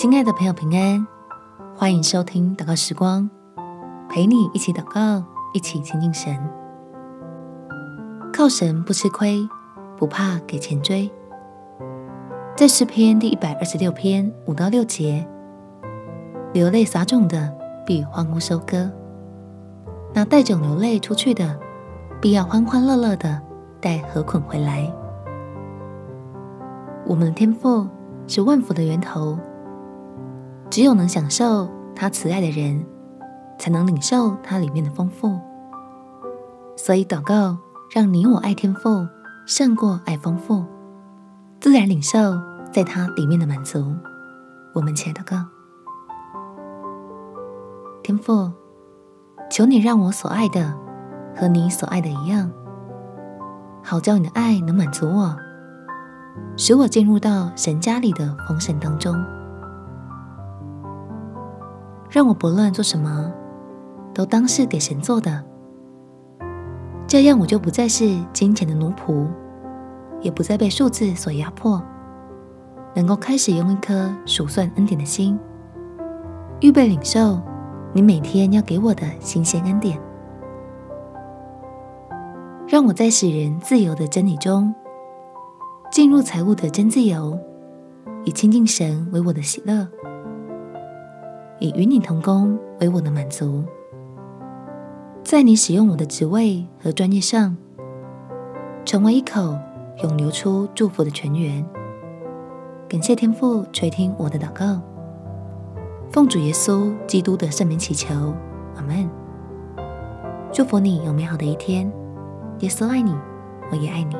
亲爱的朋友，平安，欢迎收听祷告时光，陪你一起祷告，一起亲近神。靠神不吃亏，不怕给钱追。在诗篇第一百二十六篇五到六节，流泪撒种的必欢呼收割，那带种流泪出去的，必要欢欢乐乐的带禾捆回来。我们的天赋是万福的源头。只有能享受他慈爱的人，才能领受他里面的丰富。所以祷告，让你我爱天父胜过爱丰富，自然领受在他里面的满足。我们且祷告：天父，求你让我所爱的和你所爱的一样，好叫你的爱能满足我，使我进入到神家里的丰盛当中。让我不论做什么，都当是给神做的。这样我就不再是金钱的奴仆，也不再被数字所压迫，能够开始用一颗数算恩典的心，预备领受你每天要给我的新鲜恩典。让我在使人自由的真理中，进入财务的真自由，以亲近神为我的喜乐。以与你同工为我的满足，在你使用我的职位和专业上，成为一口涌流出祝福的泉源。感谢天父垂听我的祷告，奉主耶稣基督的圣名祈求，阿门。祝福你有美好的一天，耶稣爱你，我也爱你。